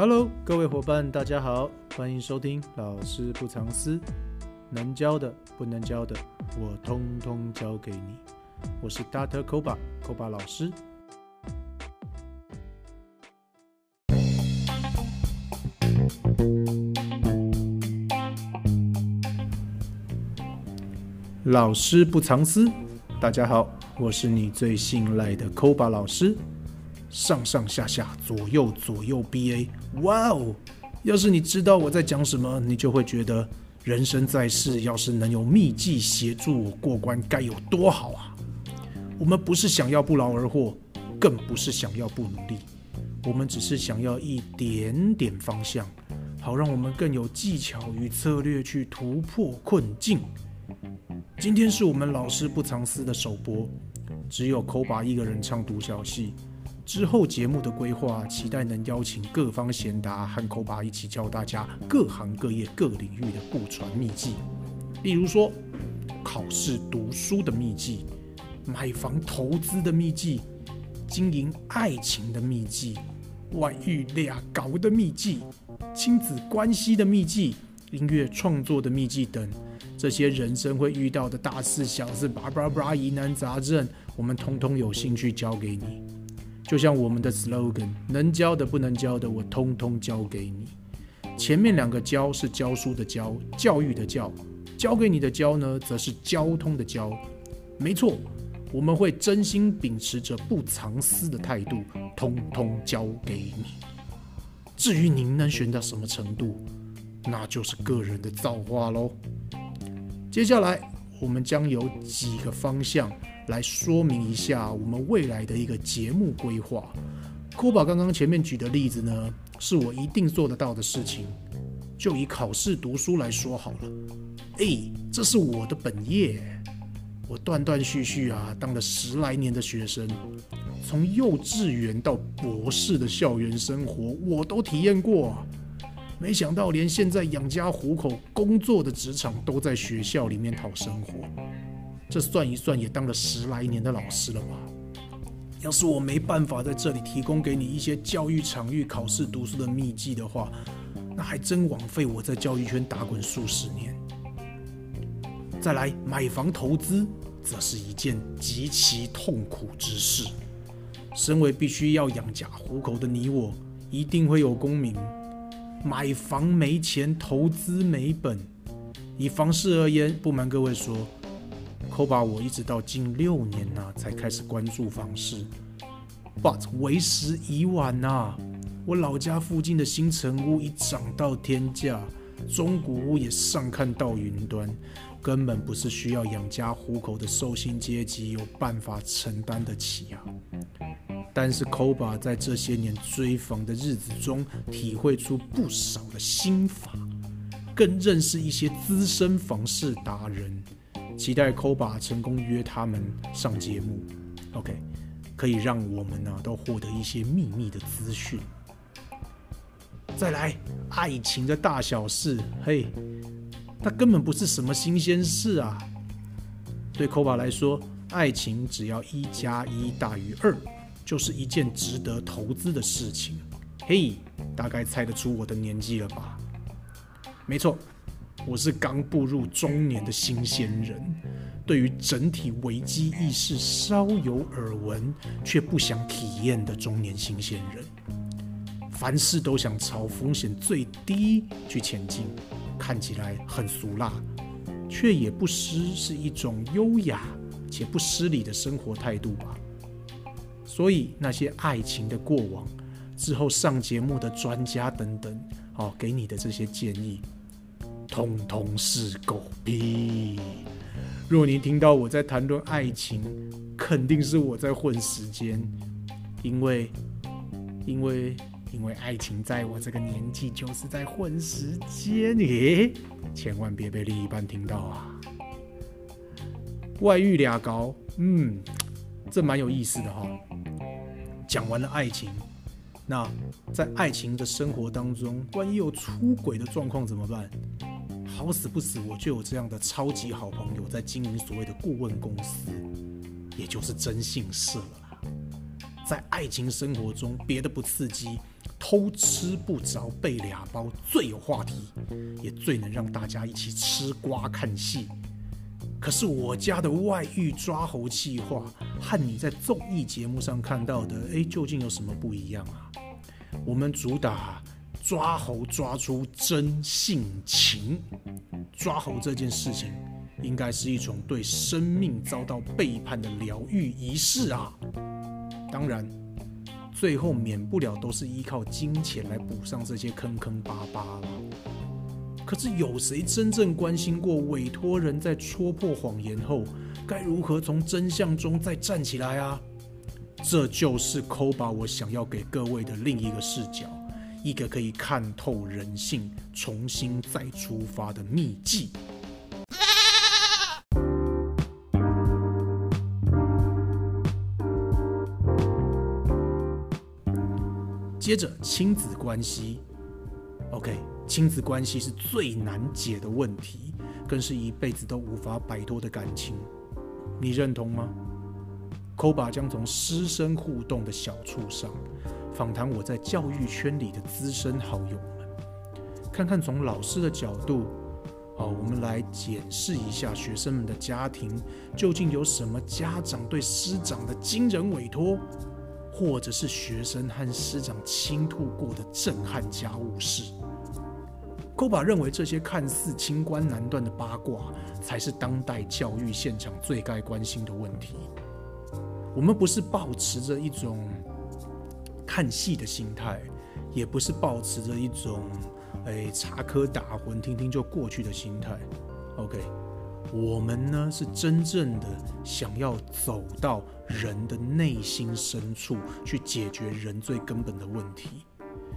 Hello，各位伙伴，大家好，欢迎收听老师不藏私，能教的不能教的，我通通教给你。我是 Dr. Koba Koba 老师。老师不藏私，大家好，我是你最信赖的 Koba 老师。上上下下，左右左右，BA，哇哦！要是你知道我在讲什么，你就会觉得人生在世，要是能有秘技协助我过关，该有多好啊！我们不是想要不劳而获，更不是想要不努力，我们只是想要一点点方向，好让我们更有技巧与策略去突破困境。今天是我们老师不藏私的首播，只有抠把一个人唱独角戏。之后节目的规划，期待能邀请各方贤达和抠把一起教大家各行各业各领域的不传秘技，例如说考试读书的秘技、买房投资的秘技、经营爱情的秘技、外遇俩搞的秘技、亲子关系的秘技、音乐创作的秘技等。这些人生会遇到的大事小事，叭叭叭疑难杂症，我们通通有兴趣教给你。就像我们的 slogan，能教的不能教的，我通通教给你。前面两个教是教书的教，教育的教，教给你的教呢，则是交通的交。没错，我们会真心秉持着不藏私的态度，通通教给你。至于您能学到什么程度，那就是个人的造化喽。接下来，我们将有几个方向来说明一下我们未来的一个节目规划。酷宝刚刚前面举的例子呢，是我一定做得到的事情。就以考试读书来说好了，哎，这是我的本业，我断断续续啊当了十来年的学生，从幼稚园到博士的校园生活，我都体验过。没想到，连现在养家糊口、工作的职场都在学校里面讨生活。这算一算，也当了十来年的老师了吧？要是我没办法在这里提供给你一些教育场域、考试读书的秘籍的话，那还真枉费我在教育圈打滚数十年。再来，买房投资，则是一件极其痛苦之事。身为必须要养家糊口的你我，一定会有功名。买房没钱，投资没本。以房市而言，不瞒各位说，扣把我一直到近六年呐，才开始关注房市。But 为时已晚呐！我老家附近的新城屋已涨到天价，中古屋也上看到云端，根本不是需要养家糊口的受薪阶级有办法承担得起啊！但是 Koba 在这些年追房的日子中，体会出不少的心法，更认识一些资深房市达人。期待 Koba 成功约他们上节目，OK，可以让我们呢都获得一些秘密的资讯。再来，爱情的大小事，嘿，它根本不是什么新鲜事啊。对 Koba 来说，爱情只要一加一大于二。就是一件值得投资的事情，嘿，大概猜得出我的年纪了吧？没错，我是刚步入中年的新鲜人，对于整体危机意识稍有耳闻，却不想体验的中年新鲜人。凡事都想朝风险最低去前进，看起来很俗辣，却也不失是一种优雅且不失礼的生活态度吧。所以那些爱情的过往，之后上节目的专家等等，哦，给你的这些建议，通通是狗屁。若你听到我在谈论爱情，肯定是我在混时间，因为，因为，因为爱情在我这个年纪就是在混时间，你千万别被另一半听到啊！外遇俩高，嗯，这蛮有意思的哈。讲完了爱情，那在爱情的生活当中，万一有出轨的状况怎么办？好死不死，我就有这样的超级好朋友在经营所谓的顾问公司，也就是征信社啦。在爱情生活中别的不刺激，偷吃不着被俩包最有话题，也最能让大家一起吃瓜看戏。可是我家的外遇抓猴计划和你在综艺节目上看到的，哎，究竟有什么不一样啊？我们主打抓猴抓出真性情，抓猴这件事情。应该是一种对生命遭到背叛的疗愈仪式啊！当然，最后免不了都是依靠金钱来补上这些坑坑巴巴了。可是有谁真正关心过委托人在戳破谎言后，该如何从真相中再站起来啊？这就是抠把我想要给各位的另一个视角，一个可以看透人性、重新再出发的秘籍。接着，亲子关系，OK，亲子关系是最难解的问题，更是一辈子都无法摆脱的感情，你认同吗？Koba 将从师生互动的小处上访谈我在教育圈里的资深好友们，看看从老师的角度，好，我们来检视一下学生们的家庭究竟有什么家长对师长的惊人委托。或者是学生和师长倾吐过的震撼家务事，Koba 认为这些看似清官难断的八卦，才是当代教育现场最该关心的问题。我们不是保持着一种看戏的心态，也不是保持着一种哎插科打诨、听听就过去的心态。OK。我们呢是真正的想要走到人的内心深处去解决人最根本的问题。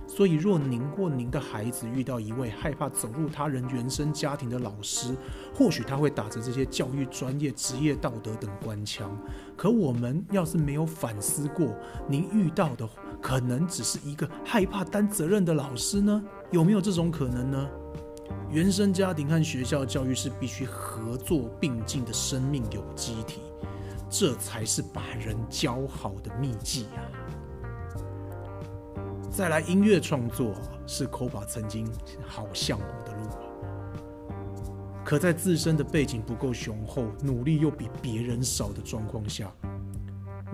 所以，若您或您的孩子遇到一位害怕走入他人原生家庭的老师，或许他会打着这些教育专业、职业道德等官腔。可我们要是没有反思过，您遇到的可能只是一个害怕担责任的老师呢？有没有这种可能呢？原生家庭和学校教育是必须合作并进的生命有机体，这才是把人教好的秘籍啊！再来，音乐创作是 c o b a 曾经好向往的路啊，可在自身的背景不够雄厚，努力又比别人少的状况下，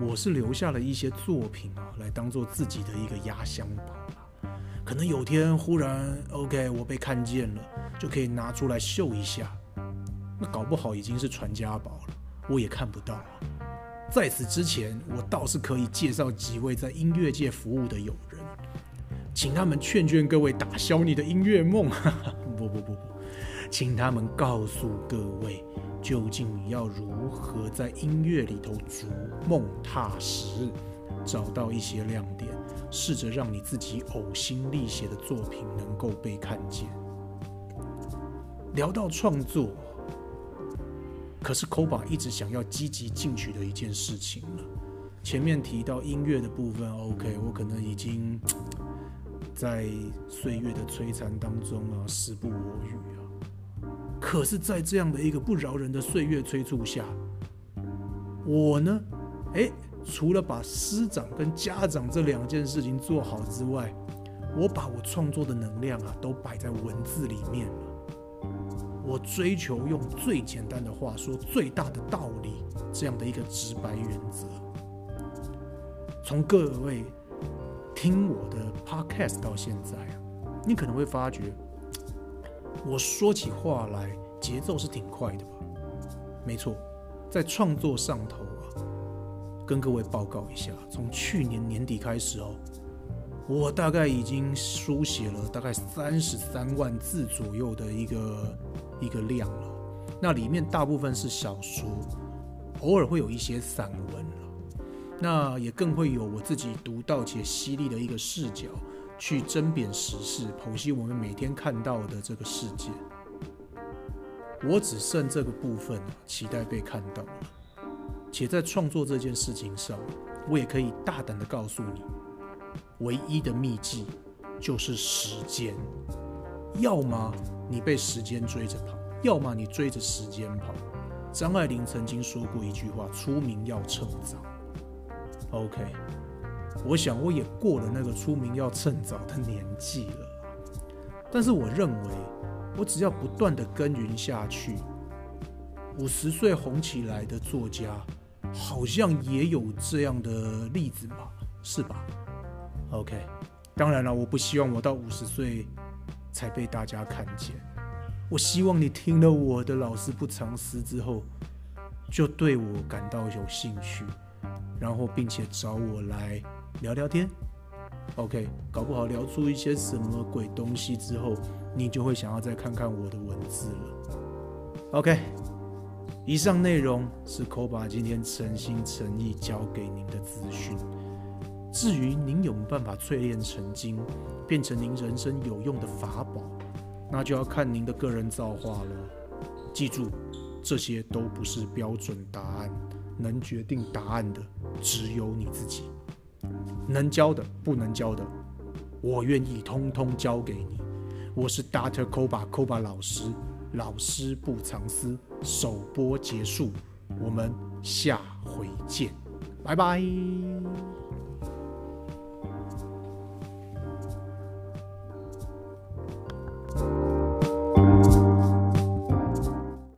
我是留下了一些作品啊，来当做自己的一个压箱宝可能有天忽然 OK，我被看见了，就可以拿出来秀一下。那搞不好已经是传家宝了，我也看不到。在此之前，我倒是可以介绍几位在音乐界服务的友人，请他们劝劝各位打消你的音乐梦。不不不不，请他们告诉各位，究竟你要如何在音乐里头逐梦踏实，找到一些亮点。试着让你自己呕心沥血的作品能够被看见。聊到创作，可是 Koba 一直想要积极进取的一件事情了。前面提到音乐的部分，OK，我可能已经 在岁月的摧残当中啊，时不我与啊。可是，在这样的一个不饶人的岁月催促下，我呢，哎。除了把师长跟家长这两件事情做好之外，我把我创作的能量啊都摆在文字里面了。我追求用最简单的话说最大的道理这样的一个直白原则。从各位听我的 podcast 到现在啊，你可能会发觉，我说起话来节奏是挺快的吧？没错，在创作上头啊。跟各位报告一下，从去年年底开始哦，我大概已经书写了大概三十三万字左右的一个一个量了。那里面大部分是小说，偶尔会有一些散文了。那也更会有我自己独到且犀利的一个视角，去甄别时事，剖析我们每天看到的这个世界。我只剩这个部分，期待被看到了。且在创作这件事情上，我也可以大胆的告诉你，唯一的秘籍就是时间。要么你被时间追着跑，要么你追着时间跑。张爱玲曾经说过一句话：“出名要趁早。” OK，我想我也过了那个出名要趁早的年纪了。但是我认为，我只要不断的耕耘下去，五十岁红起来的作家，好像也有这样的例子吧？是吧？OK，当然了，我不希望我到五十岁才被大家看见。我希望你听了我的老师不藏私之后，就对我感到有兴趣，然后并且找我来聊聊天。OK，搞不好聊出一些什么鬼东西之后，你就会想要再看看我的文字了。OK，以上内容是 Koba 今天诚心诚意交给您的资讯。至于您有没有办法淬炼成精，变成您人生有用的法宝，那就要看您的个人造化了。记住，这些都不是标准答案，能决定答案的只有你自己。能教的，不能教的，我愿意通通教给你。我是 Dr. Koba Koba 老师，老师不藏私。首播结束，我们下回见，拜拜。